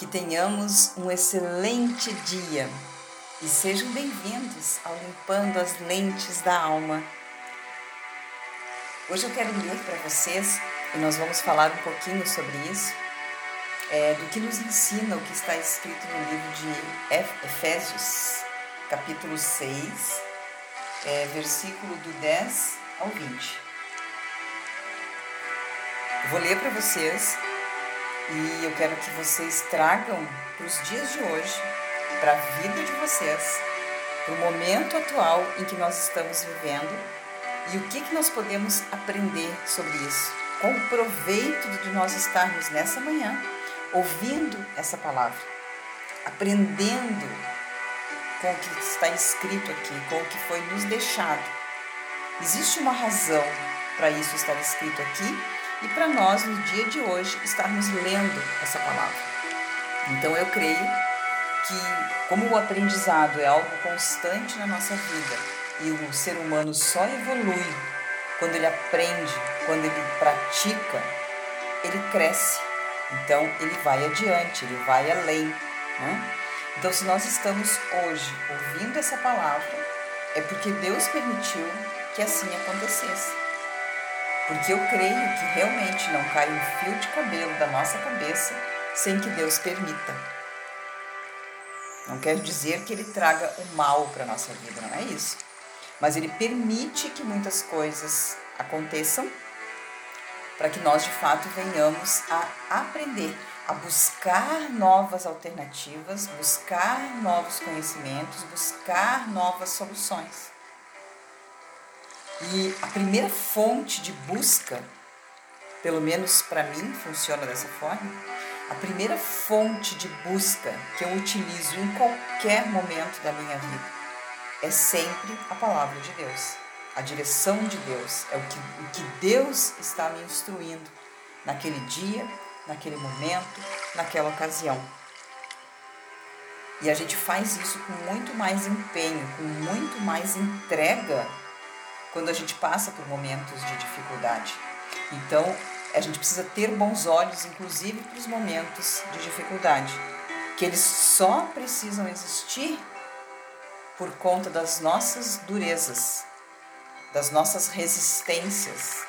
Que tenhamos um excelente dia e sejam bem-vindos ao Limpando as Lentes da Alma. Hoje eu quero ler para vocês e nós vamos falar um pouquinho sobre isso, é, do que nos ensina o que está escrito no livro de Efésios, capítulo 6, é, versículo do 10 ao 20. Eu vou ler para vocês e eu quero que vocês tragam para os dias de hoje, para a vida de vocês, para o momento atual em que nós estamos vivendo e o que, que nós podemos aprender sobre isso. Com o proveito de nós estarmos nessa manhã ouvindo essa palavra, aprendendo com o que está escrito aqui, com o que foi nos deixado. Existe uma razão para isso estar escrito aqui e para nós, no dia de hoje, estarmos lendo essa palavra. Então eu creio que, como o aprendizado é algo constante na nossa vida e o ser humano só evolui quando ele aprende, quando ele pratica, ele cresce. Então ele vai adiante, ele vai além. Né? Então, se nós estamos hoje ouvindo essa palavra, é porque Deus permitiu que assim acontecesse. Porque eu creio que realmente não cai um fio de cabelo da nossa cabeça sem que Deus permita. Não quer dizer que Ele traga o mal para a nossa vida, não é isso. Mas Ele permite que muitas coisas aconteçam para que nós de fato venhamos a aprender, a buscar novas alternativas, buscar novos conhecimentos, buscar novas soluções. E a primeira fonte de busca, pelo menos para mim funciona dessa forma, a primeira fonte de busca que eu utilizo em qualquer momento da minha vida é sempre a palavra de Deus. A direção de Deus é o que, o que Deus está me instruindo naquele dia, naquele momento, naquela ocasião. E a gente faz isso com muito mais empenho, com muito mais entrega quando a gente passa por momentos de dificuldade. Então, a gente precisa ter bons olhos, inclusive para os momentos de dificuldade, que eles só precisam existir por conta das nossas durezas, das nossas resistências,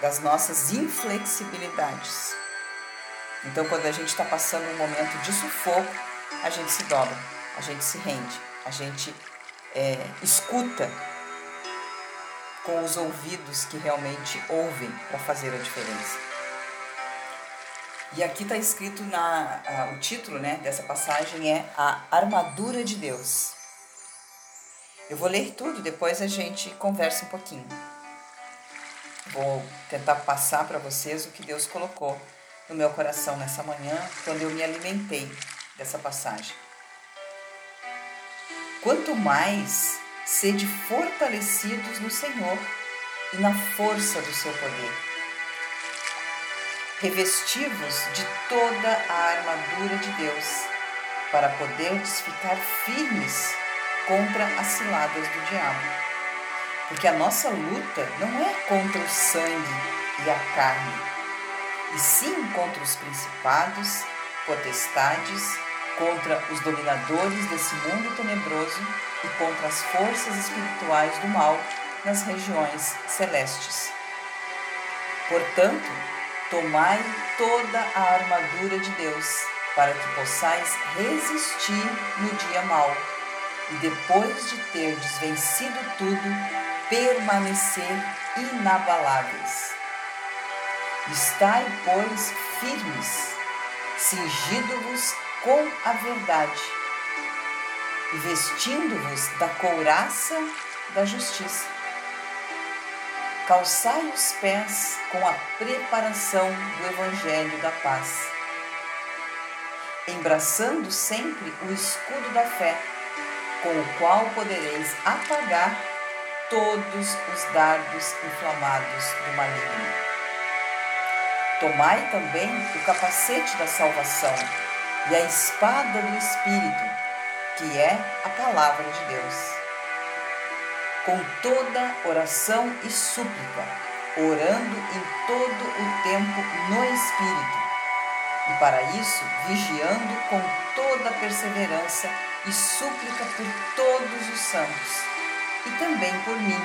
das nossas inflexibilidades. Então, quando a gente está passando um momento de sufoco, a gente se dobra, a gente se rende, a gente é, escuta com os ouvidos que realmente ouvem para fazer a diferença. E aqui está escrito na o título, né, dessa passagem é a armadura de Deus. Eu vou ler tudo, depois a gente conversa um pouquinho. Vou tentar passar para vocês o que Deus colocou no meu coração nessa manhã, quando eu me alimentei dessa passagem. Quanto mais sede fortalecidos no Senhor e na força do seu poder. Revestivos de toda a armadura de Deus, para poderdes ficar firmes contra as ciladas do diabo. Porque a nossa luta não é contra o sangue e a carne, e sim contra os principados, potestades, contra os dominadores desse mundo tenebroso e contra as forças espirituais do mal nas regiões celestes. Portanto, tomai toda a armadura de Deus, para que possais resistir no dia mau, e depois de terdes vencido tudo, permanecer inabaláveis. Estai, pois, firmes, cingido-vos com a verdade vestindo-vos da couraça da justiça. Calçai os pés com a preparação do Evangelho da paz, embraçando sempre o escudo da fé, com o qual podereis apagar todos os dardos inflamados do maligno. Tomai também o capacete da salvação e a espada do Espírito, que é a palavra de Deus. Com toda oração e súplica, orando em todo o tempo no Espírito, e para isso vigiando com toda perseverança e súplica por todos os santos, e também por mim,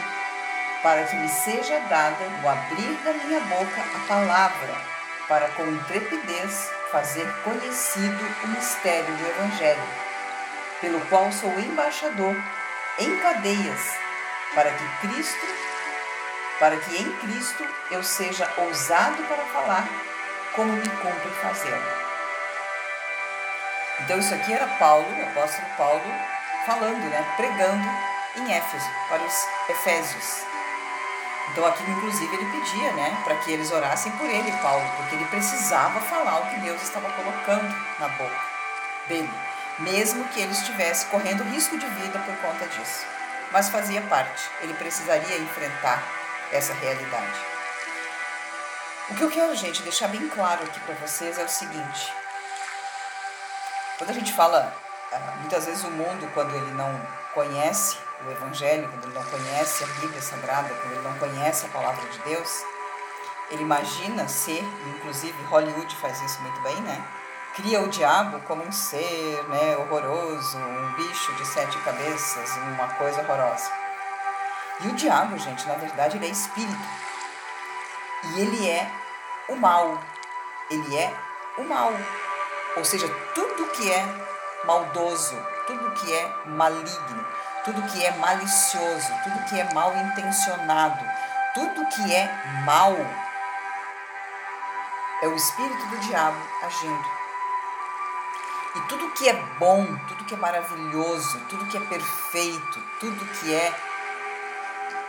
para que me seja dada, no abrir da minha boca, a palavra, para com intrepidez fazer conhecido o mistério do Evangelho, pelo qual sou embaixador em cadeias, para que Cristo, para que em Cristo eu seja ousado para falar como me cumpre fazer. Então isso aqui era Paulo, o apóstolo Paulo, falando, né, pregando em Éfeso, para os Efésios. Então aqui inclusive ele pedia, né, para que eles orassem por ele, Paulo, porque ele precisava falar o que Deus estava colocando na boca dele, mesmo que ele estivesse correndo risco de vida por conta disso. Mas fazia parte, ele precisaria enfrentar essa realidade. O que eu quero, gente, deixar bem claro aqui para vocês é o seguinte: quando a gente fala, ah, muitas vezes o mundo, quando ele não conhece o Evangelho, quando ele não conhece a Bíblia Sagrada, quando ele não conhece a palavra de Deus, ele imagina ser, inclusive Hollywood faz isso muito bem, né? Cria o diabo como um ser né, horroroso, um bicho de sete cabeças, uma coisa horrorosa. E o diabo, gente, na verdade, ele é espírito. E ele é o mal. Ele é o mal. Ou seja, tudo que é maldoso, tudo que é maligno, tudo que é malicioso, tudo que é mal intencionado, tudo que é mal é o espírito do diabo agindo. E tudo que é bom, tudo que é maravilhoso, tudo que é perfeito, tudo que é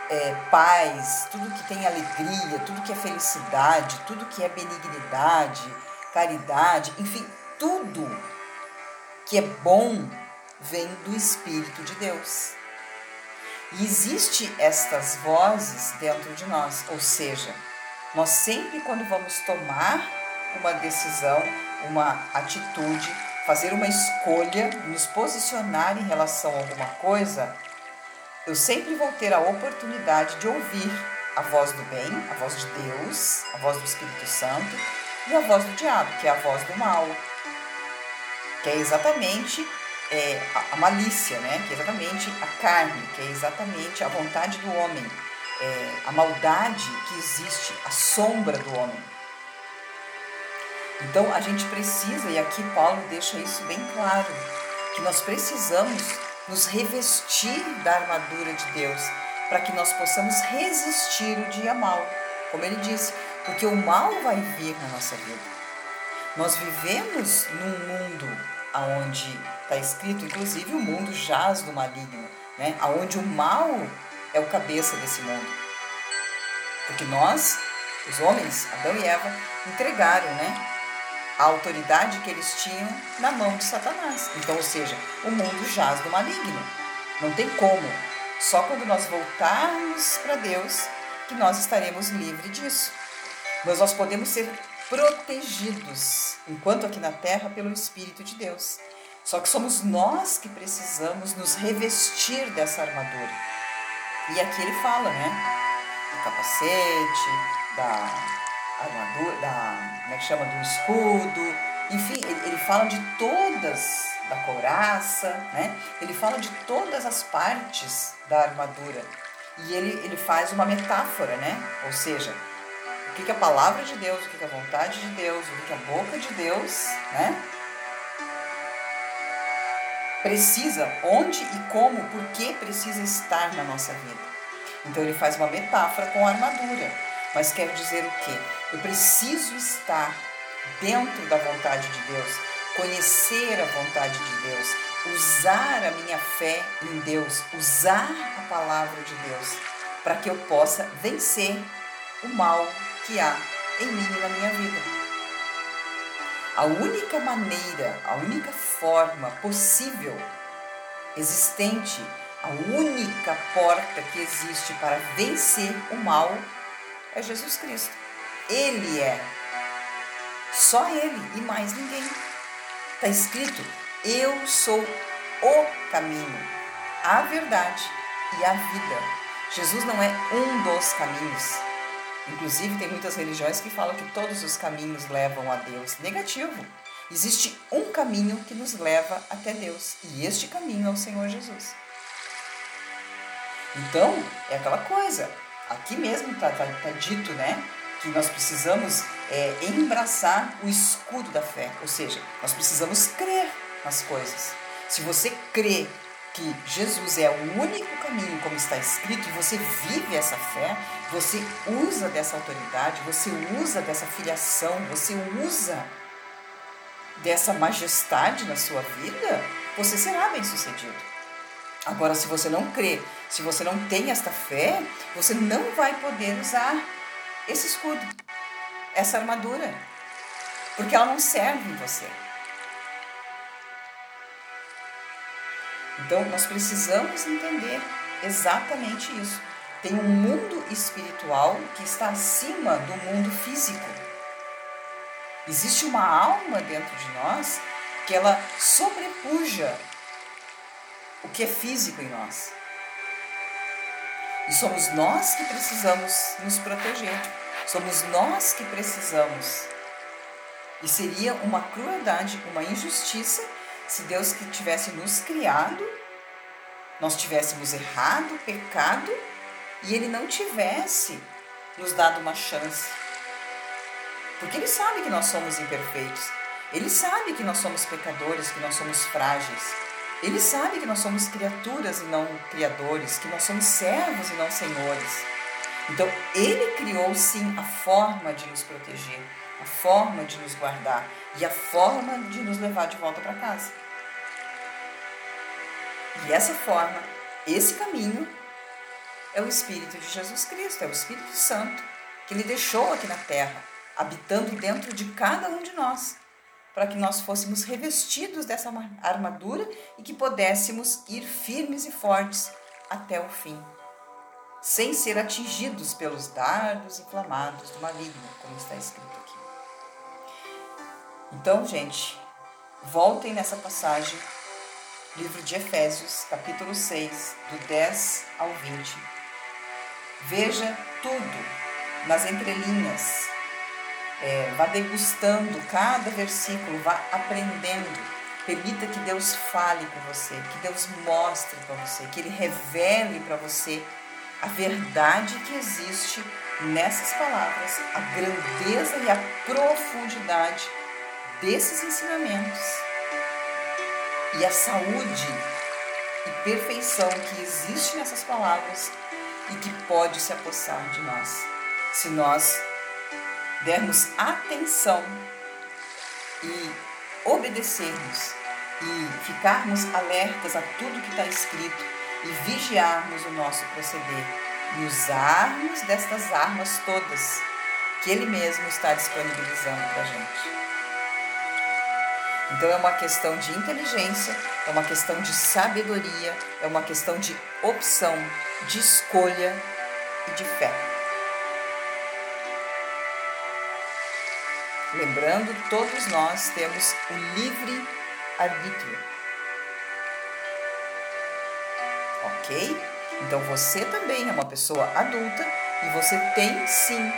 é, paz, tudo que tem alegria, tudo que é felicidade, tudo que é benignidade, caridade, enfim, tudo que é bom vem do Espírito de Deus. E existe estas vozes dentro de nós, ou seja, nós sempre quando vamos tomar uma decisão, uma atitude, fazer uma escolha, nos posicionar em relação a alguma coisa, eu sempre vou ter a oportunidade de ouvir a voz do bem, a voz de Deus, a voz do Espírito Santo e a voz do diabo, que é a voz do mal, que é exatamente é, a, malícia, né? que é exatamente a carne, que é exatamente a vontade do homem, é, a maldade que existe, a sombra do homem. Então a gente precisa, e aqui Paulo deixa isso bem claro, que nós precisamos nos revestir da armadura de Deus, para que nós possamos resistir o dia mal, como ele disse, porque o mal vai vir na nossa vida. Nós vivemos num mundo onde está escrito, inclusive o mundo jaz do maligno, né? Aonde o mal é o cabeça desse mundo. Porque nós, os homens, Adão e Eva, entregaram, né? a autoridade que eles tinham na mão de Satanás. Então, ou seja, o mundo jaz do maligno. Não tem como. Só quando nós voltarmos para Deus que nós estaremos livres disso. Mas nós podemos ser protegidos, enquanto aqui na terra, pelo Espírito de Deus. Só que somos nós que precisamos nos revestir dessa armadura. E aqui ele fala, né? Do capacete, da armadura, da, como é que chama, do escudo, enfim, ele, ele fala de todas, da couraça, né? Ele fala de todas as partes da armadura. E ele, ele faz uma metáfora, né? Ou seja, o que, é a palavra de Deus, o que, é a vontade de Deus, o que é a boca de Deus, né? Precisa, onde e como, por que precisa estar na nossa vida. Então ele faz uma metáfora com a armadura. Mas quer dizer o quê? Eu preciso estar dentro da vontade de Deus, conhecer a vontade de Deus, usar a minha fé em Deus, usar a palavra de Deus, para que eu possa vencer o mal que há em mim e na minha vida. A única maneira, a única forma possível, existente, a única porta que existe para vencer o mal é Jesus Cristo. Ele é. Só Ele e mais ninguém. Está escrito: Eu sou o caminho, a verdade e a vida. Jesus não é um dos caminhos. Inclusive, tem muitas religiões que falam que todos os caminhos levam a Deus. Negativo. Existe um caminho que nos leva até Deus, e este caminho é o Senhor Jesus. Então, é aquela coisa. Aqui mesmo está tá, tá dito, né? Que nós precisamos é, embraçar o escudo da fé. Ou seja, nós precisamos crer nas coisas. Se você crê que Jesus é o único caminho, como está escrito, e você vive essa fé, você usa dessa autoridade, você usa dessa filiação, você usa dessa majestade na sua vida, você será bem sucedido. Agora, se você não crê, se você não tem esta fé, você não vai poder usar esse escudo, essa armadura, porque ela não serve em você. Então, nós precisamos entender exatamente isso. Tem um mundo espiritual que está acima do mundo físico. Existe uma alma dentro de nós que ela sobrepuja o que é físico em nós. E somos nós que precisamos nos proteger. Somos nós que precisamos. E seria uma crueldade, uma injustiça se Deus que tivesse nos criado, nós tivéssemos errado, pecado, e Ele não tivesse nos dado uma chance. Porque Ele sabe que nós somos imperfeitos. Ele sabe que nós somos pecadores, que nós somos frágeis. Ele sabe que nós somos criaturas e não criadores, que nós somos servos e não senhores. Então, Ele criou sim a forma de nos proteger, a forma de nos guardar e a forma de nos levar de volta para casa. E essa forma, esse caminho, é o Espírito de Jesus Cristo, é o Espírito Santo, que Ele deixou aqui na terra, habitando dentro de cada um de nós, para que nós fôssemos revestidos dessa armadura e que pudéssemos ir firmes e fortes até o fim, sem ser atingidos pelos dardos inflamados do maligno, como está escrito aqui. Então, gente, voltem nessa passagem livro de Efésios, capítulo 6, do 10 ao 20. Veja tudo nas entrelinhas, é, vá degustando cada versículo, vá aprendendo. Permita que Deus fale com você, que Deus mostre para você, que Ele revele para você a verdade que existe nessas palavras, a grandeza e a profundidade desses ensinamentos e a saúde e perfeição que existe nessas palavras e que pode se apossar de nós. Se nós dermos atenção e obedecermos e ficarmos alertas a tudo que está escrito e vigiarmos o nosso proceder e usarmos destas armas todas que Ele mesmo está disponibilizando para a gente. Então é uma questão de inteligência, é uma questão de sabedoria, é uma questão de opção, de escolha e de fé. Lembrando, todos nós temos o livre arbítrio. Ok? Então você também é uma pessoa adulta e você tem sim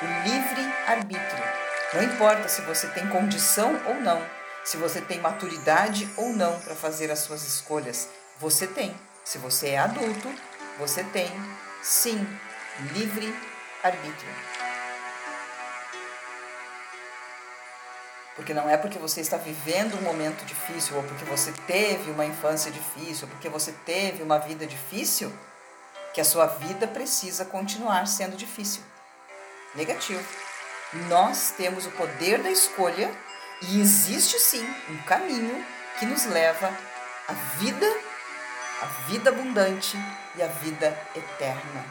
o livre arbítrio. Não importa se você tem condição ou não se você tem maturidade ou não para fazer as suas escolhas. Você tem. Se você é adulto, você tem, sim, livre arbítrio. Porque não é porque você está vivendo um momento difícil, ou porque você teve uma infância difícil, ou porque você teve uma vida difícil, que a sua vida precisa continuar sendo difícil. Negativo. Nós temos o poder da escolha e existe sim um caminho que nos leva à vida, à vida abundante e à vida eterna.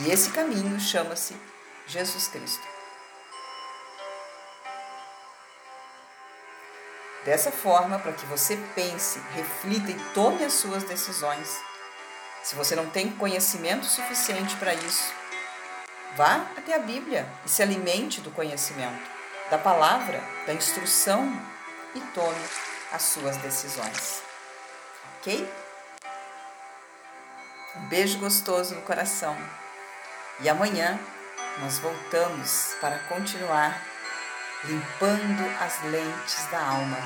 E esse caminho chama-se Jesus Cristo. Dessa forma, para que você pense, reflita e tome as suas decisões. Se você não tem conhecimento suficiente para isso, vá até a Bíblia e se alimente do conhecimento da palavra, da instrução e tome as suas decisões. Ok? Um beijo gostoso no coração. E amanhã nós voltamos para continuar limpando as lentes da alma,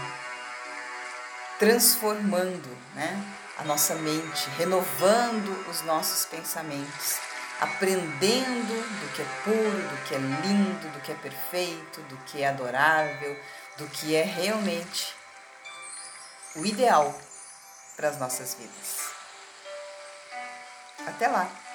transformando né, a nossa mente, renovando os nossos pensamentos, aprendendo do que é puro, do que é lindo, do que é perfeito, do que é adorável, do que é realmente o ideal para as nossas vidas. Até lá!